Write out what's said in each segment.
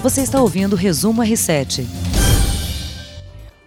Você está ouvindo o Resumo R7.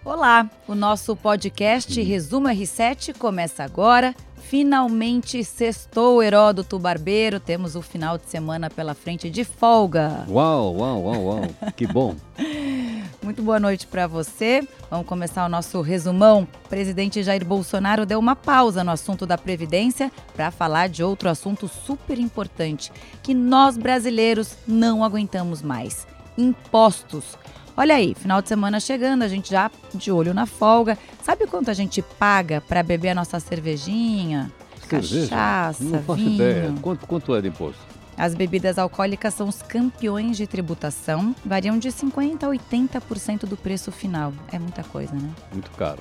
Olá, o nosso podcast Resumo R7 começa agora. Finalmente sextou Heródoto Barbeiro, temos o final de semana pela frente de folga. Uau, uau, uau, uau, que bom. Muito boa noite para você. Vamos começar o nosso resumão. O presidente Jair Bolsonaro deu uma pausa no assunto da Previdência para falar de outro assunto super importante que nós brasileiros não aguentamos mais: impostos. Olha aí, final de semana chegando, a gente já de olho na folga. Sabe quanto a gente paga para beber a nossa cervejinha? Cerveja? Cachaça, Não faço vinho. ideia. Quanto, quanto é de imposto? As bebidas alcoólicas são os campeões de tributação, variam de 50% a 80% do preço final. É muita coisa, né? Muito caro.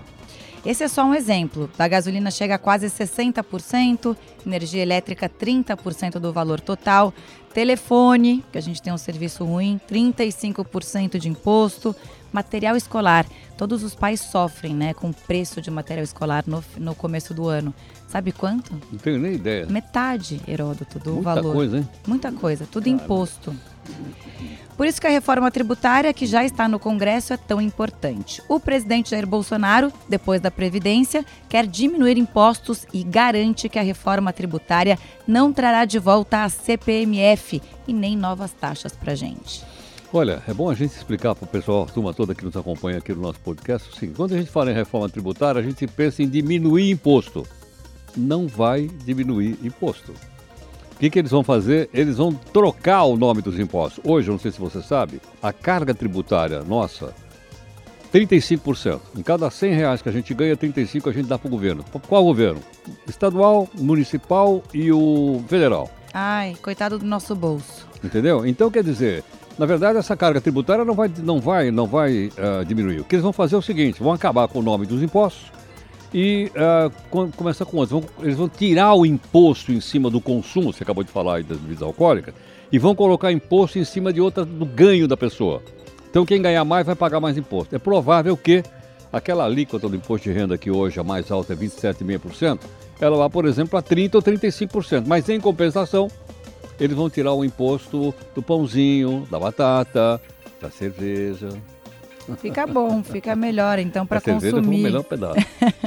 Esse é só um exemplo. Da gasolina chega a quase 60%, energia elétrica 30% do valor total, telefone, que a gente tem um serviço ruim, 35% de imposto, material escolar. Todos os pais sofrem, né, com o preço de material escolar no, no começo do ano. Sabe quanto? Não tenho nem ideia. Metade, Heródoto, do Muita valor. coisa, hein? Muita coisa, tudo imposto. Por isso que a reforma tributária, que já está no Congresso, é tão importante. O presidente Jair Bolsonaro, depois da Previdência, quer diminuir impostos e garante que a reforma tributária não trará de volta a CPMF e nem novas taxas para gente. Olha, é bom a gente explicar para o pessoal, a turma toda que nos acompanha aqui no nosso podcast, o quando a gente fala em reforma tributária, a gente pensa em diminuir imposto. Não vai diminuir imposto. O que, que eles vão fazer? Eles vão trocar o nome dos impostos. Hoje, eu não sei se você sabe, a carga tributária nossa, 35%. Em cada 100 reais que a gente ganha, 35 a gente dá para o governo. Qual governo? Estadual, municipal e o federal. Ai, coitado do nosso bolso. Entendeu? Então, quer dizer, na verdade, essa carga tributária não vai, não vai, não vai ah, diminuir. O que eles vão fazer é o seguinte: vão acabar com o nome dos impostos e ah, com- começar com outros. Eles vão tirar o imposto em cima do consumo, você acabou de falar aí das bebidas alcoólicas, e vão colocar imposto em cima de outra do ganho da pessoa. Então, quem ganhar mais vai pagar mais imposto. É provável que aquela alíquota do imposto de renda que hoje a mais alta é 27,5%, ela vá, por exemplo, a 30% ou 35%. Mas, em compensação, eles vão tirar o imposto do pãozinho, da batata, da cerveja. Fica bom, fica melhor então para a cerveja o consumir. melhor pedaço.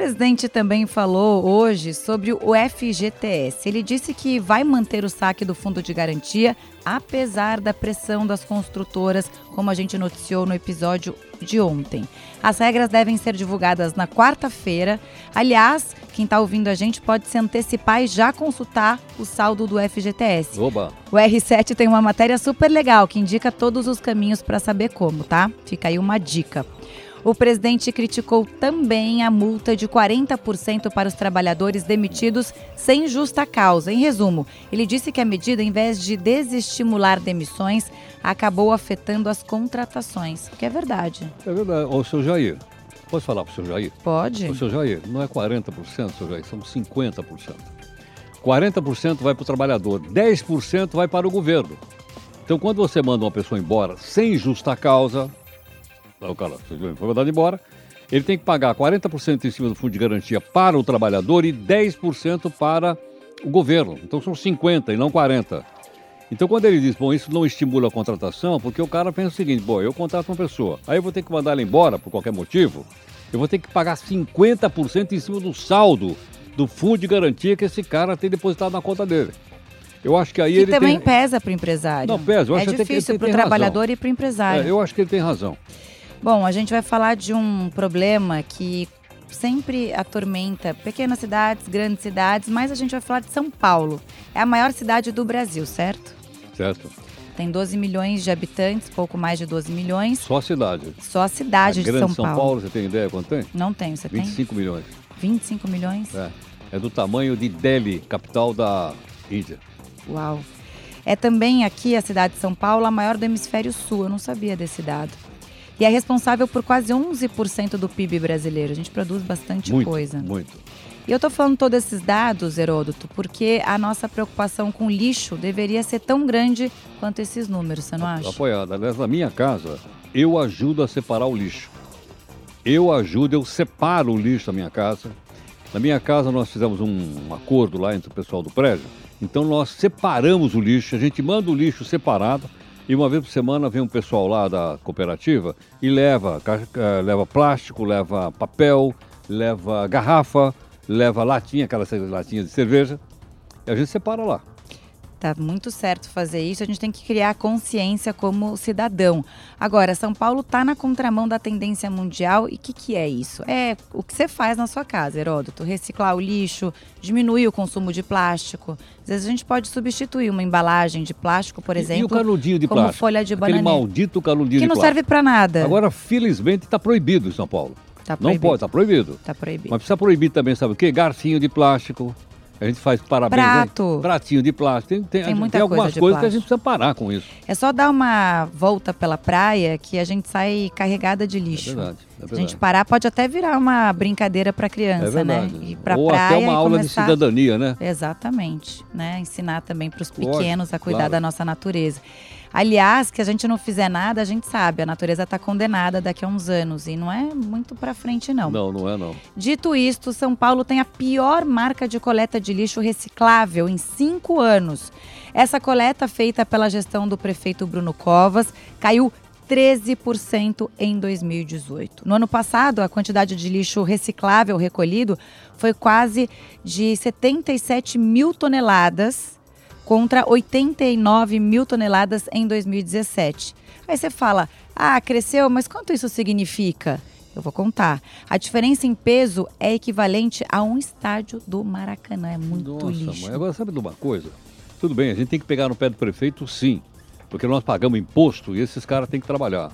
O presidente também falou hoje sobre o FGTS. Ele disse que vai manter o saque do fundo de garantia, apesar da pressão das construtoras, como a gente noticiou no episódio de ontem. As regras devem ser divulgadas na quarta-feira. Aliás, quem está ouvindo a gente pode se antecipar e já consultar o saldo do FGTS. Oba! O R7 tem uma matéria super legal que indica todos os caminhos para saber como, tá? Fica aí uma dica. O presidente criticou também a multa de 40% para os trabalhadores demitidos sem justa causa. Em resumo, ele disse que a medida, em vez de desestimular demissões, acabou afetando as contratações, que é verdade. É verdade. Ô, seu Jair, posso falar pro seu Jair? Pode? Ô, seu Jair, não é 40%, seu Jair, são 50%. 40% vai para o trabalhador, 10% vai para o governo. Então, quando você manda uma pessoa embora sem justa causa, o cara foi mandado embora, ele tem que pagar 40% em cima do fundo de garantia para o trabalhador e 10% para o governo. Então, são 50% e não 40%. Então, quando ele diz, bom, isso não estimula a contratação, porque o cara pensa o seguinte, bom, eu contrato uma pessoa, aí eu vou ter que mandar ela embora por qualquer motivo, eu vou ter que pagar 50% em cima do saldo do fundo de garantia que esse cara tem depositado na conta dele. Eu acho que aí Que ele também tem... pesa para o empresário. Não, pesa. Eu é acho difícil para o tem razão. trabalhador e para o empresário. É, eu acho que ele tem razão. Bom, a gente vai falar de um problema que sempre atormenta pequenas cidades, grandes cidades, mas a gente vai falar de São Paulo. É a maior cidade do Brasil, certo? Certo? Tem 12 milhões de habitantes, pouco mais de 12 milhões. Só a cidade. Só a cidade a de grande São, Paulo. você tem ideia quanto tem? Não tem, você tem? 25 milhões. 25 milhões? É. É do tamanho de Delhi, capital da Índia. Uau. É também aqui, a cidade de São Paulo, a maior do hemisfério sul. Eu não sabia desse dado. E é responsável por quase 11% do PIB brasileiro. A gente produz bastante Muito, coisa. muito. E eu tô falando todos esses dados, Heródoto, porque a nossa preocupação com lixo deveria ser tão grande quanto esses números, você não acha? Apoiado. Aliás, na minha casa, eu ajudo a separar o lixo. Eu ajudo, eu separo o lixo da minha casa. Na minha casa, nós fizemos um acordo lá entre o pessoal do prédio. Então, nós separamos o lixo, a gente manda o lixo separado E uma vez por semana vem um pessoal lá da cooperativa e leva, leva plástico, leva papel, leva garrafa, leva latinha, aquelas latinhas de cerveja. E a gente separa lá. Tá muito certo fazer isso, a gente tem que criar consciência como cidadão. Agora, São Paulo está na contramão da tendência mundial e o que, que é isso? É o que você faz na sua casa, Heródoto. Reciclar o lixo, diminuir o consumo de plástico. Às vezes a gente pode substituir uma embalagem de plástico, por exemplo, e, o canudinho de como plástico? folha de bananeira. maldito canudinho que de não plástico. serve para nada. Agora, felizmente, está proibido em São Paulo. Tá não pode, está proibido. Tá proibido. Mas precisa proibir também, sabe o quê? Garfinho de plástico. A gente faz parabéns. Prato. Né? Pratinho de plástico. Tem, tem, Tem muita tem algumas coisa coisas que a plástico. gente precisa parar com isso. É só dar uma volta pela praia que a gente sai carregada de É lixo. verdade. É Se a verdade. gente parar, pode até virar uma brincadeira para é criança, né? verdade. Ir pra Ou praia até uma e aula começar... de cidadania, né? Exatamente, né? Ensinar também para os pequenos a cuidar claro. da nossa natureza. Aliás, que a gente não fizer nada, a gente sabe, a natureza está condenada daqui a uns anos e não é muito para frente não. Não, não é não. Dito isto, São Paulo tem a pior marca de coleta de lixo reciclável em cinco anos. Essa coleta, feita pela gestão do prefeito Bruno Covas, caiu 13% em 2018. No ano passado, a quantidade de lixo reciclável recolhido foi quase de 77 mil toneladas contra 89 mil toneladas em 2017. Aí você fala, ah, cresceu, mas quanto isso significa? Eu vou contar. A diferença em peso é equivalente a um estádio do Maracanã. É muito Nossa, lixo. mãe, agora sabe de uma coisa? Tudo bem, a gente tem que pegar no pé do prefeito, sim. Porque nós pagamos imposto e esses caras têm que trabalhar.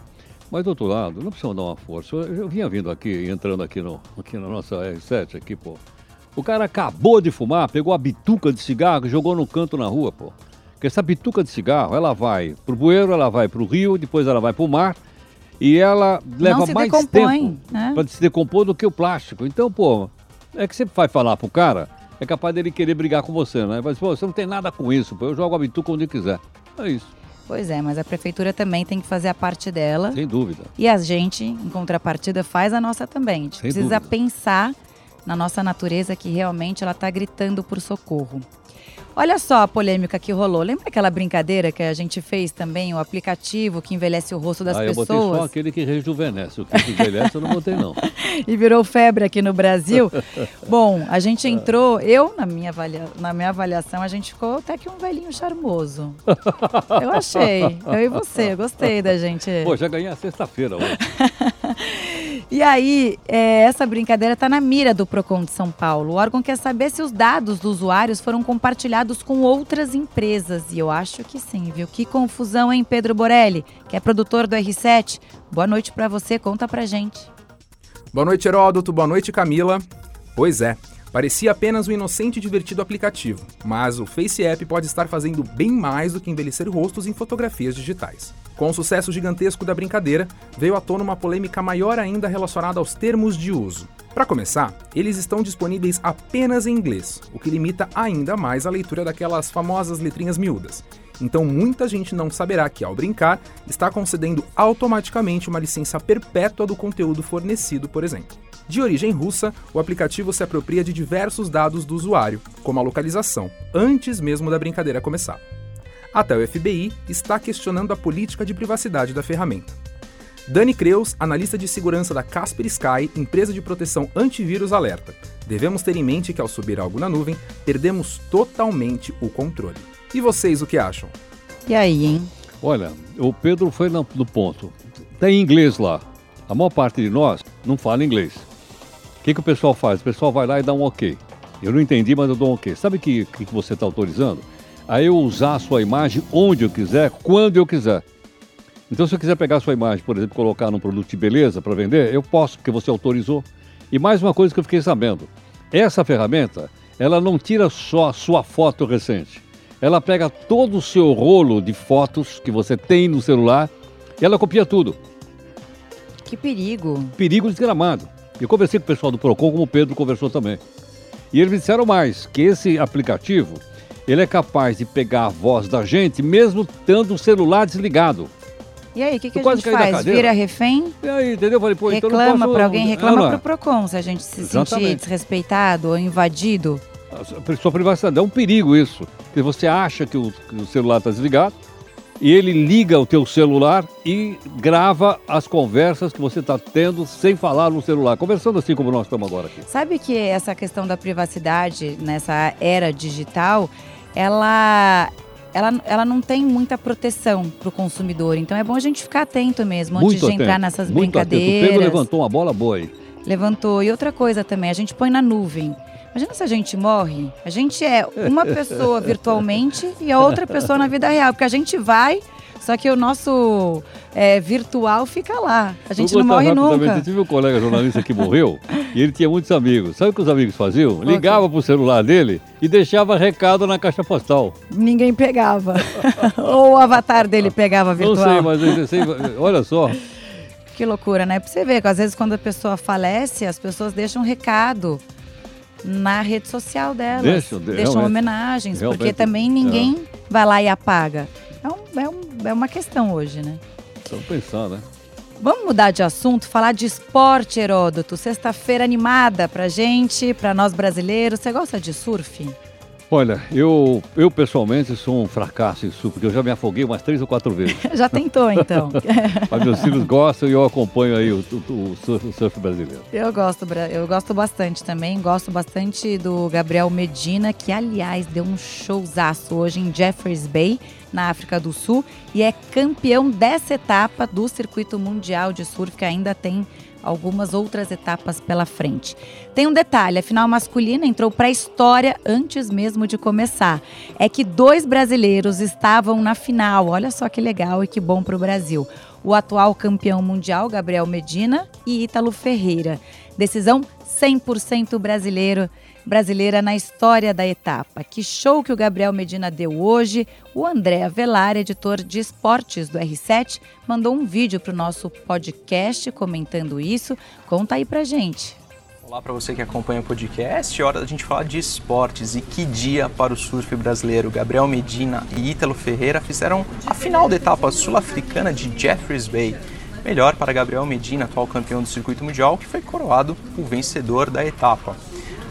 Mas do outro lado, não precisamos dar uma força. Eu, eu vinha vindo aqui, entrando aqui, no, aqui na nossa R7, aqui, pô. O cara acabou de fumar, pegou a bituca de cigarro e jogou no canto na rua, pô. Porque essa bituca de cigarro, ela vai pro bueiro, ela vai pro rio, depois ela vai pro mar e ela leva mais decompõe, tempo né? para se decompor do que o plástico. Então, pô, é que você vai falar pro cara, é capaz dele querer brigar com você, né? Mas, pô, você não tem nada com isso, pô, eu jogo a bituca onde quiser. É isso, Pois é, mas a prefeitura também tem que fazer a parte dela. sem dúvida. E a gente, em contrapartida, faz a nossa também. A gente Sem precisa dúvida. pensar na nossa natureza que realmente ela está gritando por socorro. Olha só a polêmica que rolou. Lembra aquela brincadeira que a gente fez também, o aplicativo que envelhece o rosto das ah, eu botei só pessoas aquele que rejuvenesce. O que envelhece eu não botei, não. e virou febre aqui no Brasil? Bom, a gente entrou, eu, na minha, avalia- na minha avaliação, a gente ficou até que um velhinho charmoso. Eu achei. Eu e você, eu gostei da gente. Pô, já ganhei a sexta-feira hoje. E aí, é, essa brincadeira está na mira do PROCON de São Paulo. O órgão quer saber se os dados dos usuários foram compartilhados com outras empresas. E eu acho que sim, viu? Que confusão, hein, Pedro Borelli, que é produtor do R7. Boa noite para você, conta pra gente. Boa noite, Heródoto. Boa noite, Camila. Pois é, parecia apenas um inocente e divertido aplicativo, mas o Face App pode estar fazendo bem mais do que envelhecer rostos em fotografias digitais. Com o sucesso gigantesco da brincadeira, veio à tona uma polêmica maior ainda relacionada aos termos de uso. Para começar, eles estão disponíveis apenas em inglês, o que limita ainda mais a leitura daquelas famosas letrinhas miúdas. Então muita gente não saberá que, ao brincar, está concedendo automaticamente uma licença perpétua do conteúdo fornecido, por exemplo. De origem russa, o aplicativo se apropria de diversos dados do usuário, como a localização, antes mesmo da brincadeira começar. Até o FBI está questionando a política de privacidade da ferramenta. Dani Creus, analista de segurança da Casper Sky, empresa de proteção antivírus, alerta: devemos ter em mente que ao subir algo na nuvem, perdemos totalmente o controle. E vocês o que acham? E aí, hein? Olha, o Pedro foi no, no ponto. Tem inglês lá. A maior parte de nós não fala inglês. O que, que o pessoal faz? O pessoal vai lá e dá um ok. Eu não entendi, mas eu dou um ok. Sabe o que, que você está autorizando? A eu usar a sua imagem onde eu quiser, quando eu quiser. Então, se eu quiser pegar a sua imagem, por exemplo, colocar num produto de beleza para vender, eu posso, porque você autorizou. E mais uma coisa que eu fiquei sabendo: essa ferramenta, ela não tira só a sua foto recente. Ela pega todo o seu rolo de fotos que você tem no celular e ela copia tudo. Que perigo. Perigo desgramado. Eu conversei com o pessoal do Procon, como o Pedro conversou também. E eles me disseram mais, que esse aplicativo, ele é capaz de pegar a voz da gente, mesmo tendo o celular desligado. E aí, o que, que a gente faz? Vira refém? E aí, entendeu? Eu falei, pô, então reclama posso... pra alguém, É, reclama é? pro PROCON se a gente se sentir Exatamente. desrespeitado ou invadido. A sua privacidade é um perigo isso. Porque você acha que o, que o celular está desligado, e ele liga o teu celular e grava as conversas que você está tendo sem falar no celular, conversando assim como nós estamos agora aqui. Sabe que essa questão da privacidade nessa era digital, ela ela, ela não tem muita proteção para o consumidor. Então é bom a gente ficar atento mesmo Muito antes de atento, entrar nessas muito brincadeiras. Atento. O Pedro levantou uma bola boa aí. Levantou. E outra coisa também, a gente põe na nuvem. Imagina se a gente morre. A gente é uma pessoa virtualmente e a outra pessoa na vida real. Porque a gente vai, só que o nosso é, virtual fica lá. A gente Vou não morre nunca. Eu tive um colega jornalista que morreu e ele tinha muitos amigos. Sabe o que os amigos faziam? Ligava pro celular dele e deixava recado na caixa postal. Ninguém pegava. Ou o avatar dele pegava virtual. Não sei, mas eu sei, olha só. Que loucura, né? Pra você ver que às vezes quando a pessoa falece, as pessoas deixam recado na rede social delas. Deixam, de- deixam realmente. homenagens, porque Realmente, também ninguém vai lá e apaga. É, um- é um- é uma questão hoje, né? Estamos pensando, né? Vamos mudar de assunto, falar de esporte, Heródoto. Sexta-feira animada pra gente, pra nós brasileiros. Você gosta de surf? Olha, eu, eu pessoalmente sou um fracasso em surf, porque eu já me afoguei umas três ou quatro vezes. Já tentou, então? Mas meus filhos gostam e eu acompanho aí o, o- surf, o surf brasileiro. Eu gosto, eu gosto bastante também. Gosto bastante do Gabriel Medina, que aliás deu um showzaço hoje em Jeffreys Bay, na África do Sul, e é campeão dessa etapa do circuito mundial de surf, que ainda tem algumas outras etapas pela frente. Tem um detalhe, a final masculina entrou para a história antes mesmo de começar. É que dois brasileiros estavam na final. Olha só que legal e que bom para o Brasil. O atual campeão mundial, Gabriel Medina, e Ítalo Ferreira. Decisão 100% brasileiro, brasileira na história da etapa. Que show que o Gabriel Medina deu hoje. O André Avelar, editor de esportes do R7, mandou um vídeo para o nosso podcast comentando isso. Conta aí pra gente. Olá para você que acompanha o podcast, hora da gente falar de esportes e que dia para o surf brasileiro. Gabriel Medina e Ítalo Ferreira fizeram a final da etapa sul-africana de Jeffreys Bay. Melhor para Gabriel Medina, atual campeão do circuito mundial, que foi coroado o vencedor da etapa.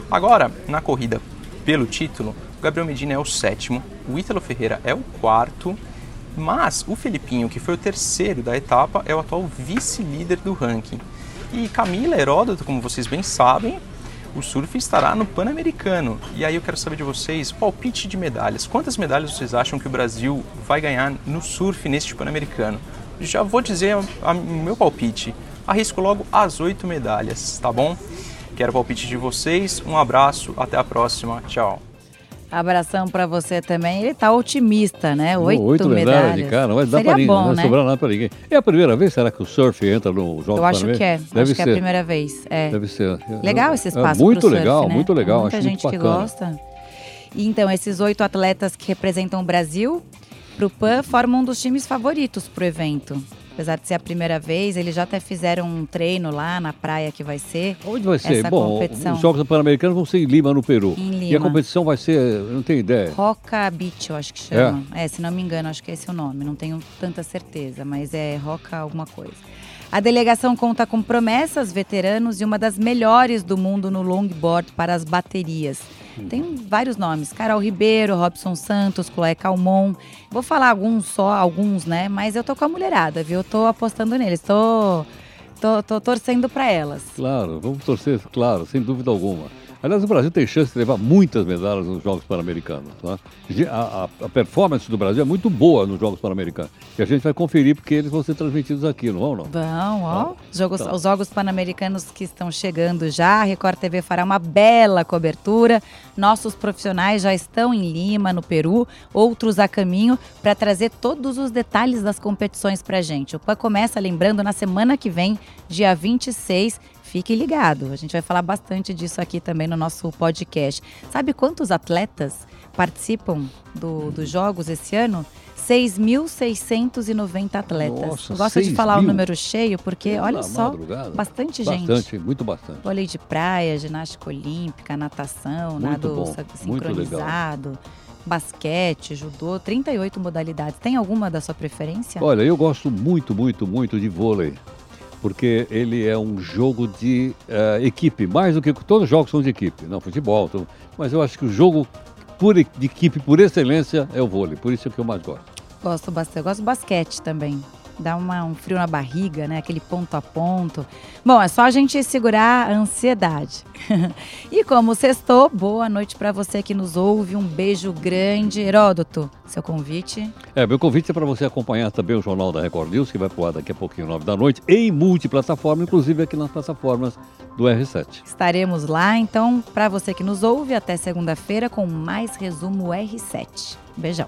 Agora, na corrida pelo título, o Gabriel Medina é o sétimo, o Ítalo Ferreira é o quarto, mas o Felipinho, que foi o terceiro da etapa, é o atual vice-líder do ranking. E Camila Heródoto, como vocês bem sabem, o surf estará no Pan-Americano. E aí eu quero saber de vocês, palpite de medalhas. Quantas medalhas vocês acham que o Brasil vai ganhar no surf neste Pan-Americano? Já vou dizer o meu palpite. Arrisco logo as oito medalhas, tá bom? Quero o palpite de vocês. Um abraço, até a próxima. Tchau. Abração pra você também. Ele tá otimista, né? Oito, Oito medalhas. de cara, não vai dar Seria pra ninguém, bom, não vai né? sobrar nada pra ninguém. É a primeira vez, será que o surf entra no Jogos Eu acho que é. Deve acho que ser. é a primeira vez. É. Deve ser. Legal esse espaço É muito pro surf, legal, né? muito legal. Muita acho gente muito que gosta. E então, esses oito atletas que representam o Brasil pro PAN formam um dos times favoritos pro evento. Apesar de ser a primeira vez, eles já até fizeram um treino lá na praia que vai ser. Onde vai ser? essa Bom, competição. os Jogos Pan-Americanos vão ser em Lima, no Peru. Em E a Lima. competição vai ser, eu não tenho ideia. Roca Beach, eu acho que chama. É? se não me engano, acho que esse é o nome. Não tenho tanta certeza, mas é Roca alguma coisa. A delegação conta com promessas, veteranos e uma das melhores do mundo no longboard para as baterias. Tem vários nomes: Carol Ribeiro, Robson Santos, Chloé Calmon. Vou falar alguns só, alguns, né? Mas eu tô com a mulherada, viu? Eu tô apostando neles. Tô, tô, tô torcendo para elas. Claro, vamos torcer, claro, sem dúvida alguma. Aliás, o Brasil tem chance de levar muitas medalhas nos Jogos Pan-Americanos. Tá? A, a- a performance do Brasil é muito boa nos Jogos Pan-Americanos. E a gente vai conferir porque eles vão ser transmitidos aqui, não vão, não? Vão, ó. Tá. Jogos, Tá. Os Jogos Pan-Americanos que estão chegando já. A Record TV fará uma bela cobertura. Nossos profissionais já estão em Lima, no Peru, outros a caminho, para trazer todos os detalhes das competições para gente. O PAN começa, lembrando, na semana que vem, dia 26. Fique ligado, a gente vai falar bastante disso aqui também no nosso podcast. Sabe quantos atletas participam do- dos Jogos esse ano? 6.690 atletas. Nossa, gosto de 6 falar o mil? número cheio, porque Pela olha só, madrugada. bastante gente. Bastante, muito bastante. Vôlei de praia, ginástica olímpica, natação, Muito nado bom, sincronizado, basquete, judô, 38 modalidades. Tem alguma da sua preferência? Olha, eu gosto muito, muito, muito de vôlei. Porque ele é um jogo de eh, equipe, mais do que todos os jogos são de equipe, não futebol, tudo. mas eu acho que o jogo por, de equipe por excelência é o vôlei, por isso é que eu mais gosto. Gosto bastante. Eu gosto do basquete também. Dá uma, um frio na barriga, né? Aquele ponto a ponto. Bom, é só a gente segurar a ansiedade. e como sextou, boa noite para você que nos ouve. Um beijo grande. Heródoto, seu convite. É, meu convite é para você acompanhar também o Jornal da Record News, que vai pro ar daqui a pouquinho, nove da noite, em multiplataforma, inclusive aqui nas plataformas do R7. Estaremos lá, então, para você que nos ouve, até segunda-feira com mais resumo R7. Beijão.